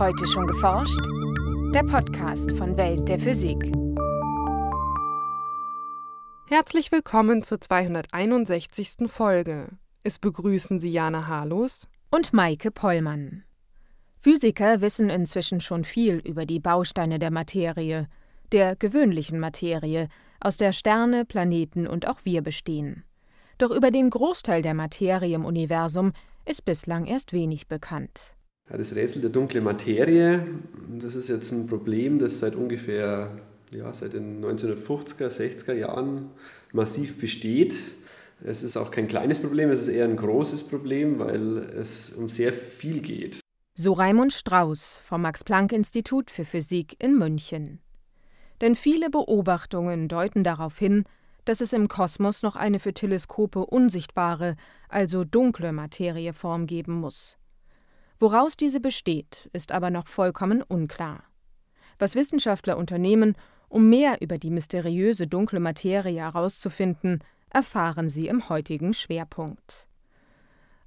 Heute schon geforscht? Der Podcast von Welt der Physik. Herzlich willkommen zur 261. Folge. Es begrüßen Sie Jana Harlos und Maike Pollmann. Physiker wissen inzwischen schon viel über die Bausteine der Materie, der gewöhnlichen Materie, aus der Sterne, Planeten und auch wir bestehen. Doch über den Großteil der Materie im Universum ist bislang erst wenig bekannt. Ja, das Rätsel der dunklen Materie, das ist jetzt ein Problem, das seit ungefähr ja, seit den 1950er, 60er Jahren massiv besteht. Es ist auch kein kleines Problem, es ist eher ein großes Problem, weil es um sehr viel geht. So Raimund Strauß vom Max-Planck-Institut für Physik in München. Denn viele Beobachtungen deuten darauf hin, dass es im Kosmos noch eine für Teleskope unsichtbare, also dunkle Materieform geben muss. Woraus diese besteht, ist aber noch vollkommen unklar. Was Wissenschaftler unternehmen, um mehr über die mysteriöse dunkle Materie herauszufinden, erfahren Sie im heutigen Schwerpunkt.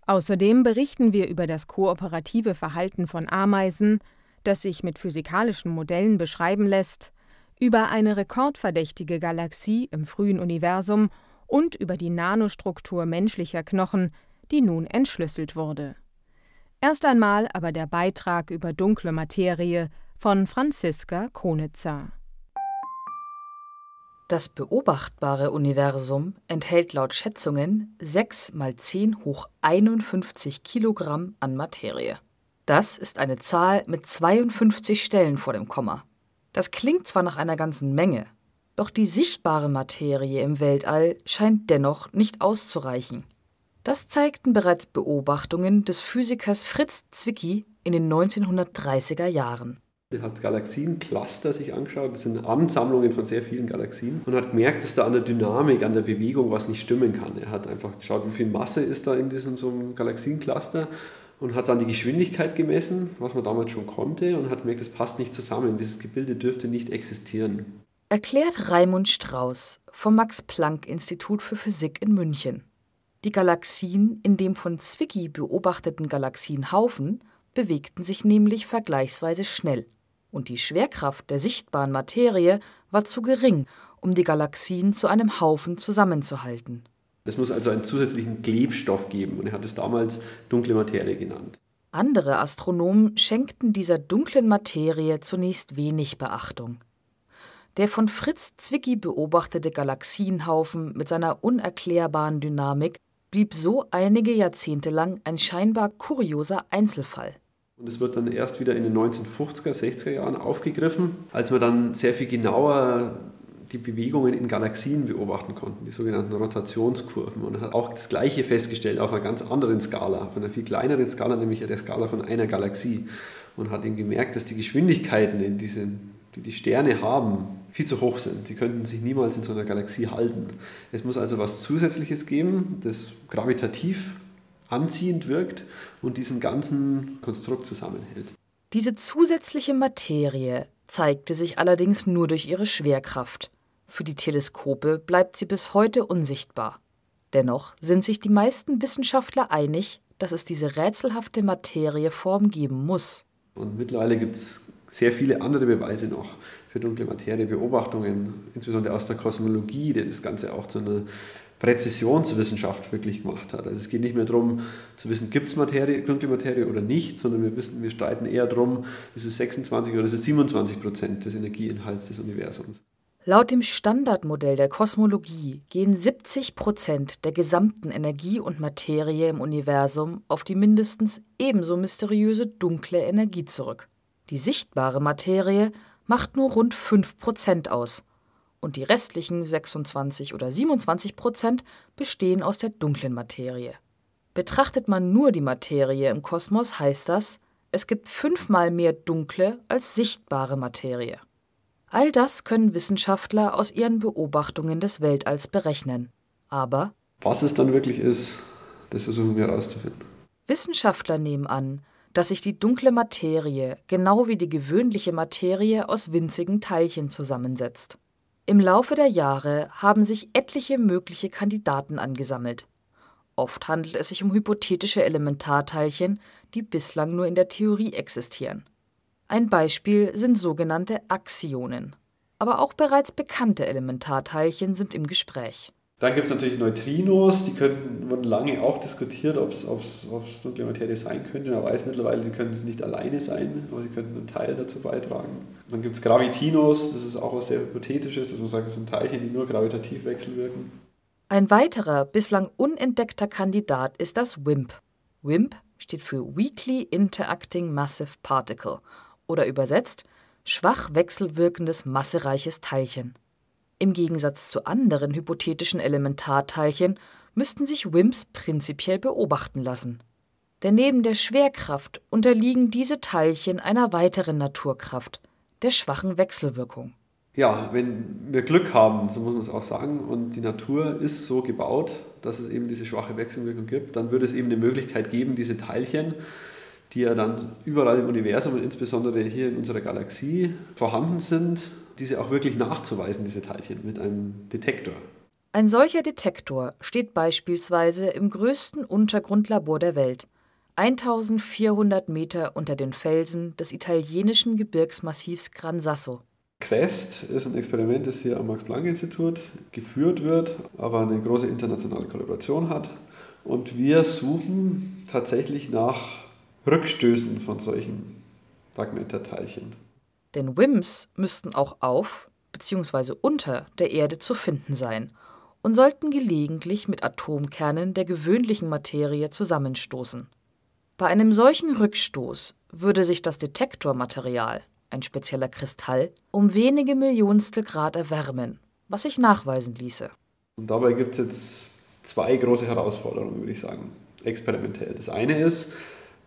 Außerdem berichten wir über das kooperative Verhalten von Ameisen, das sich mit physikalischen Modellen beschreiben lässt, über eine rekordverdächtige Galaxie im frühen Universum und über die Nanostruktur menschlicher Knochen, die nun entschlüsselt wurde. Erst einmal aber der Beitrag über dunkle Materie von Franziska Konitzer. Das beobachtbare Universum enthält laut Schätzungen 6 mal 10 hoch 51 Kilogramm an Materie. Das ist eine Zahl mit 52 Stellen vor dem Komma. Das klingt zwar nach einer ganzen Menge, doch die sichtbare Materie im Weltall scheint dennoch nicht auszureichen. Das zeigten bereits Beobachtungen des Physikers Fritz Zwicky in den 1930er Jahren. Er hat Galaxiencluster sich angeschaut, das sind Ansammlungen von sehr vielen Galaxien und hat gemerkt, dass da an der Dynamik, an der Bewegung was nicht stimmen kann. Er hat einfach geschaut, wie viel Masse ist da in diesem so Galaxiencluster und hat dann die Geschwindigkeit gemessen, was man damals schon konnte, und hat gemerkt, das passt nicht zusammen. Dieses Gebilde dürfte nicht existieren. Erklärt Raimund Strauß vom Max-Planck-Institut für Physik in München. Die Galaxien in dem von Zwicky beobachteten Galaxienhaufen bewegten sich nämlich vergleichsweise schnell, und die Schwerkraft der sichtbaren Materie war zu gering, um die Galaxien zu einem Haufen zusammenzuhalten. Es muss also einen zusätzlichen Klebstoff geben, und er hat es damals dunkle Materie genannt. Andere Astronomen schenkten dieser dunklen Materie zunächst wenig Beachtung. Der von Fritz Zwicky beobachtete Galaxienhaufen mit seiner unerklärbaren Dynamik blieb so einige Jahrzehnte lang ein scheinbar kurioser Einzelfall. Und es wird dann erst wieder in den 1950er, 60er Jahren aufgegriffen, als man dann sehr viel genauer die Bewegungen in Galaxien beobachten konnten, die sogenannten Rotationskurven. Und hat auch das Gleiche festgestellt auf einer ganz anderen Skala, auf einer viel kleineren Skala, nämlich der Skala von einer Galaxie. Und hat eben gemerkt, dass die Geschwindigkeiten, in diesen, die die Sterne haben, viel zu hoch sind. Sie könnten sich niemals in so einer Galaxie halten. Es muss also was Zusätzliches geben, das gravitativ anziehend wirkt und diesen ganzen Konstrukt zusammenhält. Diese zusätzliche Materie zeigte sich allerdings nur durch ihre Schwerkraft. Für die Teleskope bleibt sie bis heute unsichtbar. Dennoch sind sich die meisten Wissenschaftler einig, dass es diese rätselhafte Materieform geben muss. Und mittlerweile gibt es sehr viele andere Beweise noch für dunkle Materie, Beobachtungen, insbesondere aus der Kosmologie, die das Ganze auch zu einer Präzisionswissenschaft wirklich gemacht hat. Also es geht nicht mehr darum zu wissen, gibt es Materie, dunkle Materie oder nicht, sondern wir wissen, wir streiten eher darum, ist es 26 oder ist es 27 Prozent des Energieinhalts des Universums. Laut dem Standardmodell der Kosmologie gehen 70 Prozent der gesamten Energie und Materie im Universum auf die mindestens ebenso mysteriöse dunkle Energie zurück. Die sichtbare Materie macht nur rund 5 Prozent aus und die restlichen 26 oder 27 Prozent bestehen aus der dunklen Materie. Betrachtet man nur die Materie im Kosmos, heißt das, es gibt fünfmal mehr dunkle als sichtbare Materie. All das können Wissenschaftler aus ihren Beobachtungen des Weltalls berechnen. Aber was es dann wirklich ist, das versuchen wir herauszufinden. Wissenschaftler nehmen an, dass sich die dunkle Materie genau wie die gewöhnliche Materie aus winzigen Teilchen zusammensetzt. Im Laufe der Jahre haben sich etliche mögliche Kandidaten angesammelt. Oft handelt es sich um hypothetische Elementarteilchen, die bislang nur in der Theorie existieren. Ein Beispiel sind sogenannte Axionen. Aber auch bereits bekannte Elementarteilchen sind im Gespräch. Dann gibt es natürlich Neutrinos, die können, wurden lange auch diskutiert, ob es dunkle Materie sein könnte. Man weiß mittlerweile, sie können es nicht alleine sein, aber sie könnten einen Teil dazu beitragen. Dann gibt es Gravitinos, das ist auch was sehr Hypothetisches, dass man sagt, das sind Teilchen, die nur gravitativ wechselwirken. Ein weiterer, bislang unentdeckter Kandidat ist das WIMP. WIMP steht für Weakly Interacting Massive Particle oder übersetzt schwach wechselwirkendes massereiches Teilchen. Im Gegensatz zu anderen hypothetischen Elementarteilchen müssten sich WIMPs prinzipiell beobachten lassen. Denn neben der Schwerkraft unterliegen diese Teilchen einer weiteren Naturkraft, der schwachen Wechselwirkung. Ja, wenn wir Glück haben, so muss man es auch sagen, und die Natur ist so gebaut, dass es eben diese schwache Wechselwirkung gibt, dann würde es eben eine Möglichkeit geben, diese Teilchen, die ja dann überall im Universum und insbesondere hier in unserer Galaxie vorhanden sind, diese auch wirklich nachzuweisen, diese Teilchen, mit einem Detektor. Ein solcher Detektor steht beispielsweise im größten Untergrundlabor der Welt, 1400 Meter unter den Felsen des italienischen Gebirgsmassivs Gran Sasso. CREST ist ein Experiment, das hier am Max-Planck-Institut geführt wird, aber eine große internationale Kollaboration hat. Und wir suchen tatsächlich nach Rückstößen von solchen Fragmentarteilchen. Denn WIMPs müssten auch auf bzw. unter der Erde zu finden sein und sollten gelegentlich mit Atomkernen der gewöhnlichen Materie zusammenstoßen. Bei einem solchen Rückstoß würde sich das Detektormaterial, ein spezieller Kristall, um wenige Millionstel Grad erwärmen, was sich nachweisen ließe. Und dabei gibt es jetzt zwei große Herausforderungen, würde ich sagen, experimentell. Das eine ist,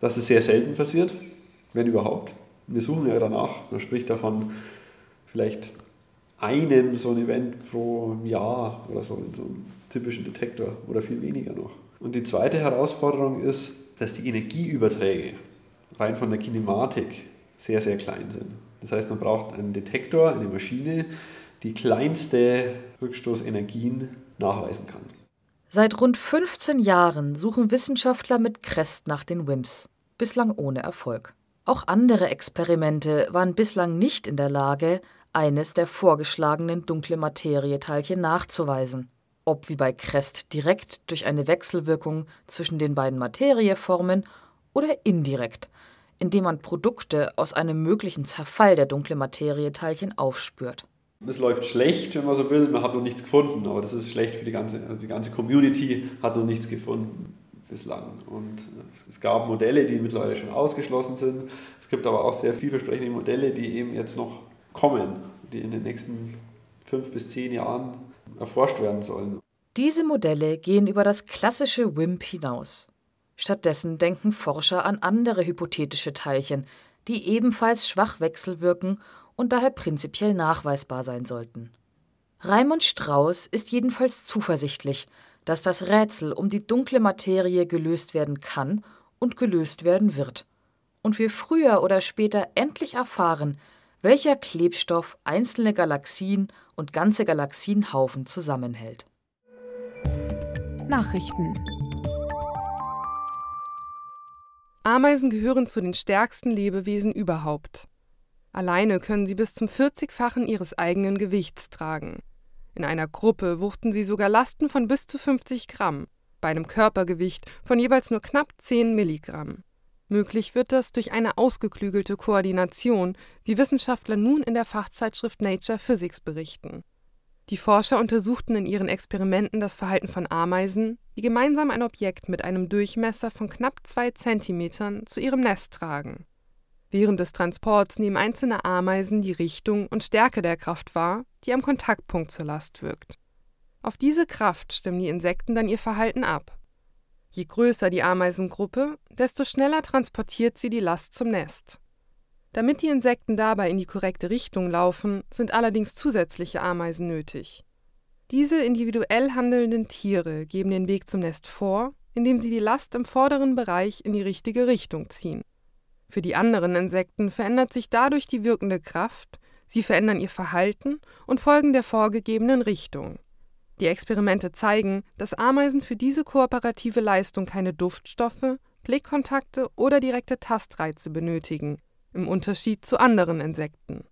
dass es sehr selten passiert, wenn überhaupt wir suchen ja danach. Man spricht davon vielleicht einem so ein Event pro Jahr oder so in so einem typischen Detektor oder viel weniger noch. Und die zweite Herausforderung ist, dass die Energieüberträge rein von der Kinematik sehr, sehr klein sind. Das heißt, man braucht einen Detektor, eine Maschine, die kleinste Rückstoßenergien nachweisen kann. Seit rund 15 Jahren suchen Wissenschaftler mit Crest nach den WIMPs, bislang ohne Erfolg. Auch andere Experimente waren bislang nicht in der Lage, eines der vorgeschlagenen dunkle Materieteilchen nachzuweisen. Ob wie bei Crest direkt durch eine Wechselwirkung zwischen den beiden Materieformen oder indirekt, indem man Produkte aus einem möglichen Zerfall der dunkle Materieteilchen aufspürt. Es läuft schlecht, wenn man so will. Man hat noch nichts gefunden, aber das ist schlecht für die ganze, also die ganze Community hat noch nichts gefunden bislang. Und es gab Modelle, die mittlerweile schon ausgeschlossen sind. Es gibt aber auch sehr vielversprechende Modelle, die eben jetzt noch kommen, die in den nächsten fünf bis zehn Jahren erforscht werden sollen. Diese Modelle gehen über das klassische WIMP hinaus. Stattdessen denken Forscher an andere hypothetische Teilchen, die ebenfalls schwach wechselwirken und daher prinzipiell nachweisbar sein sollten. Raimund Strauß ist jedenfalls zuversichtlich, dass das Rätsel um die dunkle Materie gelöst werden kann und gelöst werden wird. Und wir früher oder später endlich erfahren, welcher Klebstoff einzelne Galaxien und ganze Galaxienhaufen zusammenhält. Nachrichten Ameisen gehören zu den stärksten Lebewesen überhaupt. Alleine können sie bis zum 40-fachen ihres eigenen Gewichts tragen. In einer Gruppe wuchten sie sogar Lasten von bis zu 50 Gramm, bei einem Körpergewicht von jeweils nur knapp 10 Milligramm. Möglich wird das durch eine ausgeklügelte Koordination, wie Wissenschaftler nun in der Fachzeitschrift Nature Physics berichten. Die Forscher untersuchten in ihren Experimenten das Verhalten von Ameisen, die gemeinsam ein Objekt mit einem Durchmesser von knapp zwei Zentimetern zu ihrem Nest tragen. Während des Transports nehmen einzelne Ameisen die Richtung und Stärke der Kraft wahr, die am Kontaktpunkt zur Last wirkt. Auf diese Kraft stimmen die Insekten dann ihr Verhalten ab. Je größer die Ameisengruppe, desto schneller transportiert sie die Last zum Nest. Damit die Insekten dabei in die korrekte Richtung laufen, sind allerdings zusätzliche Ameisen nötig. Diese individuell handelnden Tiere geben den Weg zum Nest vor, indem sie die Last im vorderen Bereich in die richtige Richtung ziehen. Für die anderen Insekten verändert sich dadurch die wirkende Kraft, sie verändern ihr Verhalten und folgen der vorgegebenen Richtung. Die Experimente zeigen, dass Ameisen für diese kooperative Leistung keine Duftstoffe, Blickkontakte oder direkte Tastreize benötigen. im Unterschied zu anderen Insekten.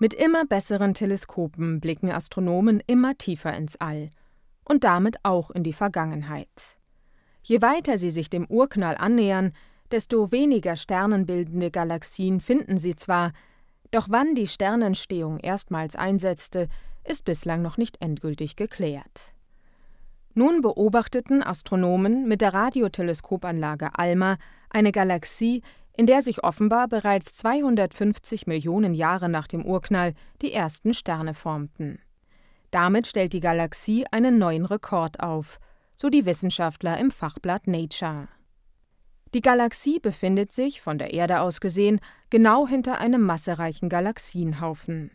Mit immer besseren Teleskopen blicken Astronomen immer tiefer ins All und damit auch in die Vergangenheit. Je weiter sie sich dem Urknall annähern, desto weniger sternenbildende Galaxien finden sie zwar, doch wann die Sternentstehung erstmals einsetzte, ist bislang noch nicht endgültig geklärt. Nun beobachteten Astronomen mit der Radioteleskopanlage ALMA eine Galaxie, in der sich offenbar bereits 250 Millionen Jahre nach dem Urknall die ersten Sterne formten. Damit stellt die Galaxie einen neuen Rekord auf, so die Wissenschaftler im Fachblatt Nature. Die Galaxie befindet sich, von der Erde aus gesehen, genau hinter einem massereichen Galaxienhaufen.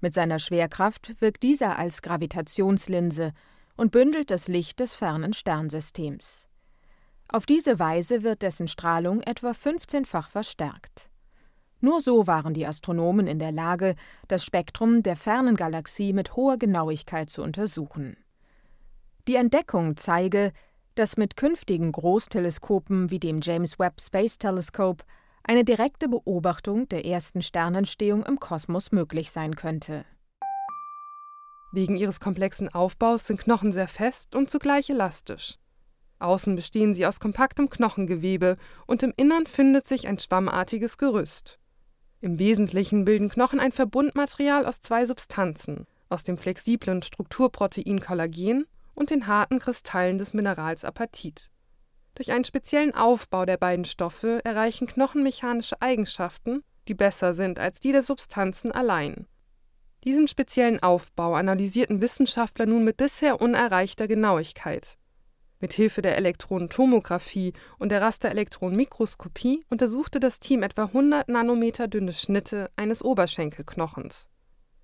Mit seiner Schwerkraft wirkt dieser als Gravitationslinse und bündelt das Licht des fernen Sternsystems. Auf diese Weise wird dessen Strahlung etwa 15-fach verstärkt. Nur so waren die Astronomen in der Lage, das Spektrum der fernen Galaxie mit hoher Genauigkeit zu untersuchen. Die Entdeckung zeige, dass mit künftigen Großteleskopen wie dem James Webb Space Telescope eine direkte Beobachtung der ersten Sternentstehung im Kosmos möglich sein könnte. Wegen ihres komplexen Aufbaus sind Knochen sehr fest und zugleich elastisch. Außen bestehen sie aus kompaktem Knochengewebe und im Innern findet sich ein schwammartiges Gerüst. Im Wesentlichen bilden Knochen ein Verbundmaterial aus zwei Substanzen, aus dem flexiblen Strukturprotein Kollagen und den harten Kristallen des Minerals Apatit. Durch einen speziellen Aufbau der beiden Stoffe erreichen knochenmechanische Eigenschaften, die besser sind als die der Substanzen allein. Diesen speziellen Aufbau analysierten Wissenschaftler nun mit bisher unerreichter Genauigkeit. Mit Hilfe der Elektronentomographie und der Rasterelektronenmikroskopie untersuchte das Team etwa 100 Nanometer dünne Schnitte eines Oberschenkelknochens.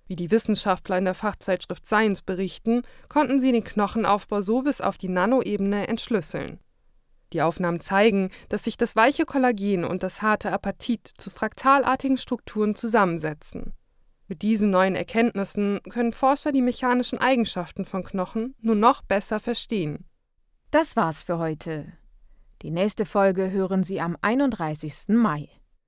Wie die Wissenschaftler in der Fachzeitschrift Science berichten, konnten sie den Knochenaufbau so bis auf die Nanoebene entschlüsseln. Die Aufnahmen zeigen, dass sich das weiche Kollagen und das harte Apatit zu fraktalartigen Strukturen zusammensetzen. Mit diesen neuen Erkenntnissen können Forscher die mechanischen Eigenschaften von Knochen nur noch besser verstehen. Das war's für heute. Die nächste Folge hören Sie am 31. Mai.